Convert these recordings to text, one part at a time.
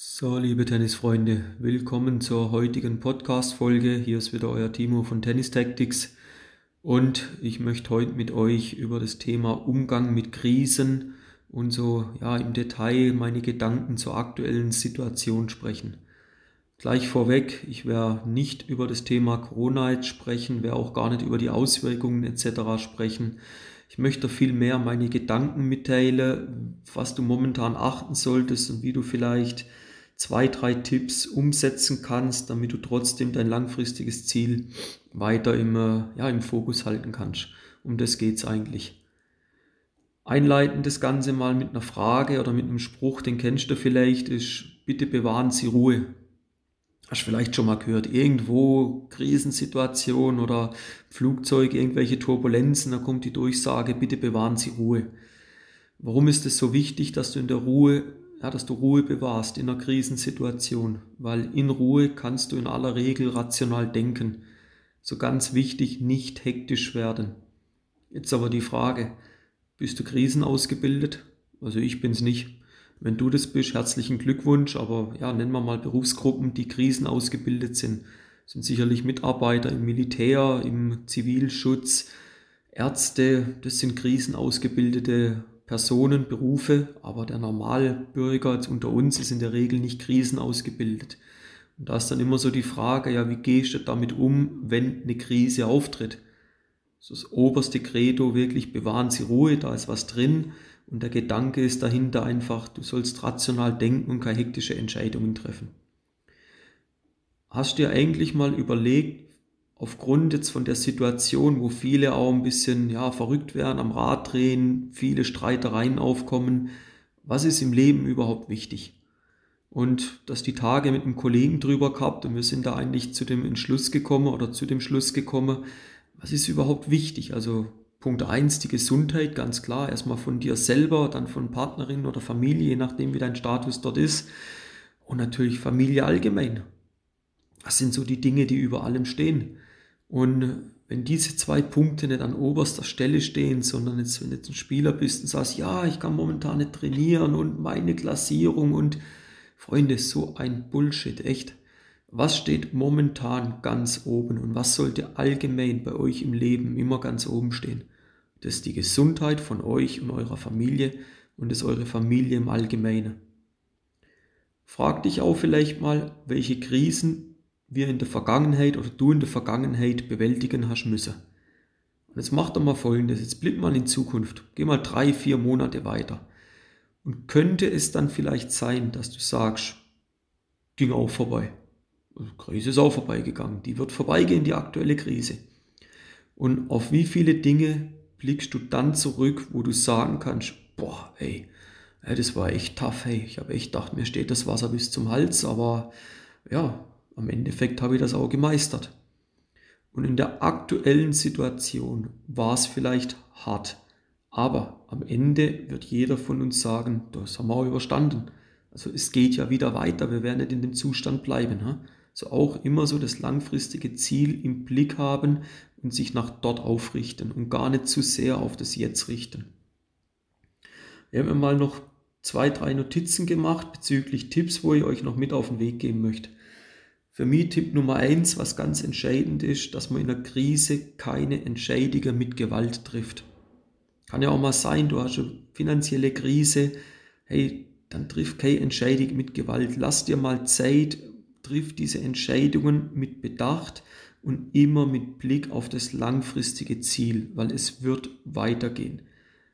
So, liebe Tennisfreunde, willkommen zur heutigen Podcast-Folge. Hier ist wieder euer Timo von Tennis Tactics und ich möchte heute mit euch über das Thema Umgang mit Krisen und so ja im Detail meine Gedanken zur aktuellen Situation sprechen. Gleich vorweg, ich werde nicht über das Thema Corona jetzt sprechen, werde auch gar nicht über die Auswirkungen etc. sprechen. Ich möchte viel mehr meine Gedanken mitteilen, was du momentan achten solltest und wie du vielleicht zwei, drei Tipps umsetzen kannst, damit du trotzdem dein langfristiges Ziel weiter im, äh, ja, im Fokus halten kannst. Um das geht es eigentlich. Einleiten das Ganze mal mit einer Frage oder mit einem Spruch, den kennst du vielleicht, ist, bitte bewahren Sie Ruhe. Hast vielleicht schon mal gehört, irgendwo Krisensituation oder Flugzeug, irgendwelche Turbulenzen, da kommt die Durchsage, bitte bewahren Sie Ruhe. Warum ist es so wichtig, dass du in der Ruhe ja, dass du Ruhe bewahrst in einer Krisensituation, weil in Ruhe kannst du in aller Regel rational denken. So ganz wichtig, nicht hektisch werden. Jetzt aber die Frage, bist du krisenausgebildet? Also ich bin's nicht. Wenn du das bist, herzlichen Glückwunsch, aber ja, nennen wir mal Berufsgruppen, die krisenausgebildet sind. Das sind sicherlich Mitarbeiter im Militär, im Zivilschutz, Ärzte, das sind krisenausgebildete Personen, Berufe, aber der Normalbürger jetzt unter uns ist in der Regel nicht krisenausgebildet. Und da ist dann immer so die Frage, ja, wie gehst du damit um, wenn eine Krise auftritt? Das oberste Credo wirklich, bewahren Sie Ruhe, da ist was drin. Und der Gedanke ist dahinter einfach, du sollst rational denken und keine hektische Entscheidungen treffen. Hast du dir eigentlich mal überlegt, aufgrund jetzt von der Situation, wo viele auch ein bisschen ja, verrückt werden, am Rad drehen, viele Streitereien aufkommen, was ist im Leben überhaupt wichtig? Und dass die Tage mit einem Kollegen drüber gehabt und wir sind da eigentlich zu dem Entschluss gekommen oder zu dem Schluss gekommen, was ist überhaupt wichtig? Also Punkt eins die Gesundheit, ganz klar, erstmal von dir selber, dann von Partnerin oder Familie, je nachdem wie dein Status dort ist. Und natürlich Familie allgemein. Das sind so die Dinge, die über allem stehen. Und wenn diese zwei Punkte nicht an oberster Stelle stehen, sondern jetzt, wenn du jetzt ein Spieler bist und sagst, ja, ich kann momentan nicht trainieren und meine Klassierung und Freunde, so ein Bullshit, echt. Was steht momentan ganz oben und was sollte allgemein bei euch im Leben immer ganz oben stehen? Das ist die Gesundheit von euch und eurer Familie und das ist eure Familie im Allgemeinen. Frag dich auch vielleicht mal, welche Krisen wir in der Vergangenheit oder du in der Vergangenheit bewältigen hast müssen. Und jetzt mach doch mal folgendes, jetzt blick mal in Zukunft, geh mal drei, vier Monate weiter. Und könnte es dann vielleicht sein, dass du sagst, ging auch vorbei. Die also, Krise ist auch vorbeigegangen, die wird vorbeigehen, die aktuelle Krise. Und auf wie viele Dinge blickst du dann zurück, wo du sagen kannst, boah, ey, das war echt tough, hey, ich habe echt gedacht, mir steht das Wasser bis zum Hals, aber ja, am Endeffekt habe ich das auch gemeistert. Und in der aktuellen Situation war es vielleicht hart, aber am Ende wird jeder von uns sagen, das haben wir auch überstanden. Also es geht ja wieder weiter, wir werden nicht in dem Zustand bleiben. Ha? So auch immer so das langfristige Ziel im Blick haben und sich nach dort aufrichten und gar nicht zu sehr auf das Jetzt richten. Wir haben mal noch zwei, drei Notizen gemacht bezüglich Tipps, wo ich euch noch mit auf den Weg geben möchte. Für mich Tipp Nummer eins, was ganz entscheidend ist, dass man in einer Krise keine Entscheidungen mit Gewalt trifft. Kann ja auch mal sein, du hast eine finanzielle Krise, hey, dann triff keine Entscheidung mit Gewalt. Lass dir mal Zeit, triff diese Entscheidungen mit Bedacht und immer mit Blick auf das langfristige Ziel, weil es wird weitergehen.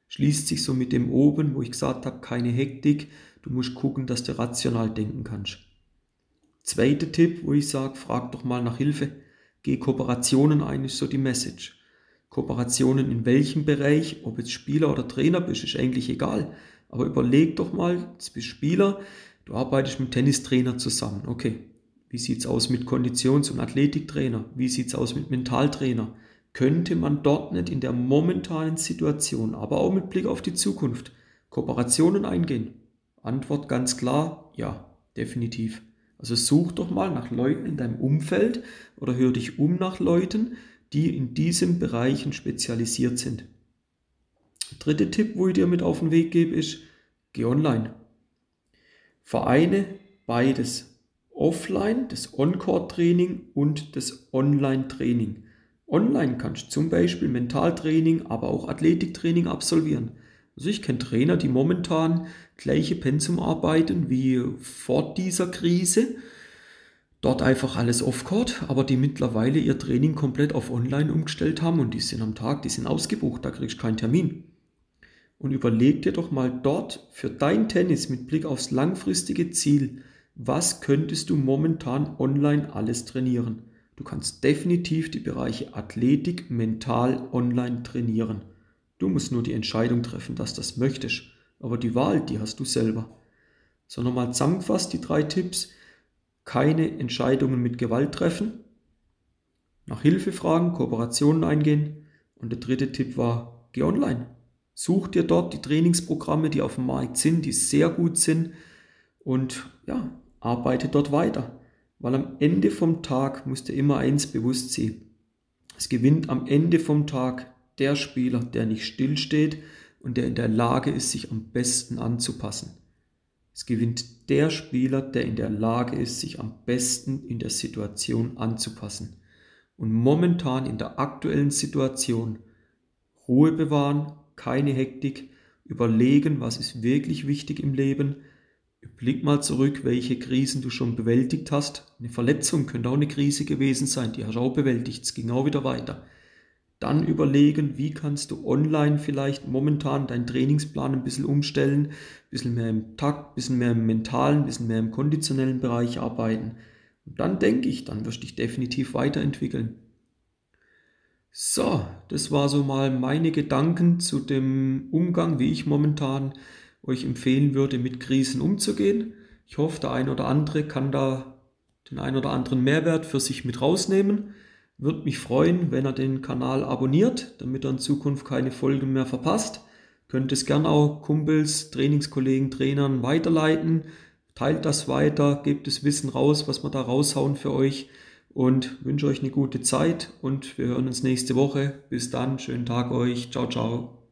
Schließt sich so mit dem oben, wo ich gesagt habe, keine Hektik. Du musst gucken, dass du rational denken kannst. Zweiter Tipp, wo ich sage, frag doch mal nach Hilfe. Geh Kooperationen ein, ist so die Message. Kooperationen in welchem Bereich, ob jetzt Spieler oder Trainer bist, ist eigentlich egal. Aber überleg doch mal, jetzt bist Spieler, du arbeitest mit Tennistrainer zusammen. Okay, wie sieht's aus mit Konditions- und Athletiktrainer? Wie sieht's aus mit Mentaltrainer? Könnte man dort nicht in der momentanen Situation, aber auch mit Blick auf die Zukunft, Kooperationen eingehen? Antwort ganz klar, ja, definitiv. Also such doch mal nach Leuten in deinem Umfeld oder hör dich um nach Leuten, die in diesen Bereichen spezialisiert sind. Dritter Tipp, wo ich dir mit auf den Weg gebe, ist, geh online. Vereine, beides. Offline, das On-Core-Training und das Online-Training. Online kannst du zum Beispiel Mentaltraining, aber auch Athletiktraining absolvieren. Also ich kenne Trainer, die momentan gleiche Pensum arbeiten wie vor dieser Krise. Dort einfach alles off-court, aber die mittlerweile ihr Training komplett auf online umgestellt haben und die sind am Tag, die sind ausgebucht, da kriegst du keinen Termin. Und überleg dir doch mal dort für dein Tennis mit Blick aufs langfristige Ziel, was könntest du momentan online alles trainieren? Du kannst definitiv die Bereiche Athletik, Mental, Online trainieren. Du musst nur die Entscheidung treffen, dass du das möchtest. Aber die Wahl, die hast du selber. So nochmal zusammengefasst die drei Tipps. Keine Entscheidungen mit Gewalt treffen. Nach Hilfe fragen, Kooperationen eingehen. Und der dritte Tipp war, geh online. Such dir dort die Trainingsprogramme, die auf dem Markt sind, die sehr gut sind. Und ja, arbeite dort weiter. Weil am Ende vom Tag musst du immer eins bewusst sein. Es gewinnt am Ende vom Tag der Spieler, der nicht stillsteht und der in der Lage ist, sich am besten anzupassen. Es gewinnt der Spieler, der in der Lage ist, sich am besten in der Situation anzupassen. Und momentan in der aktuellen Situation Ruhe bewahren, keine Hektik, überlegen, was ist wirklich wichtig im Leben. Blick mal zurück, welche Krisen du schon bewältigt hast. Eine Verletzung könnte auch eine Krise gewesen sein, die hast du auch bewältigt, es ging auch wieder weiter. Dann überlegen, wie kannst du online vielleicht momentan deinen Trainingsplan ein bisschen umstellen, ein bisschen mehr im Takt, ein bisschen mehr im mentalen, ein bisschen mehr im konditionellen Bereich arbeiten. Und dann denke ich, dann wirst du dich definitiv weiterentwickeln. So, das war so mal meine Gedanken zu dem Umgang, wie ich momentan euch empfehlen würde, mit Krisen umzugehen. Ich hoffe, der ein oder andere kann da den ein oder anderen Mehrwert für sich mit rausnehmen. Würde mich freuen, wenn er den Kanal abonniert, damit er in Zukunft keine Folgen mehr verpasst. Könnt es gerne auch Kumpels, Trainingskollegen, Trainern weiterleiten. Teilt das weiter, gebt das Wissen raus, was wir da raushauen für euch und wünsche euch eine gute Zeit und wir hören uns nächste Woche. Bis dann, schönen Tag euch. Ciao, ciao.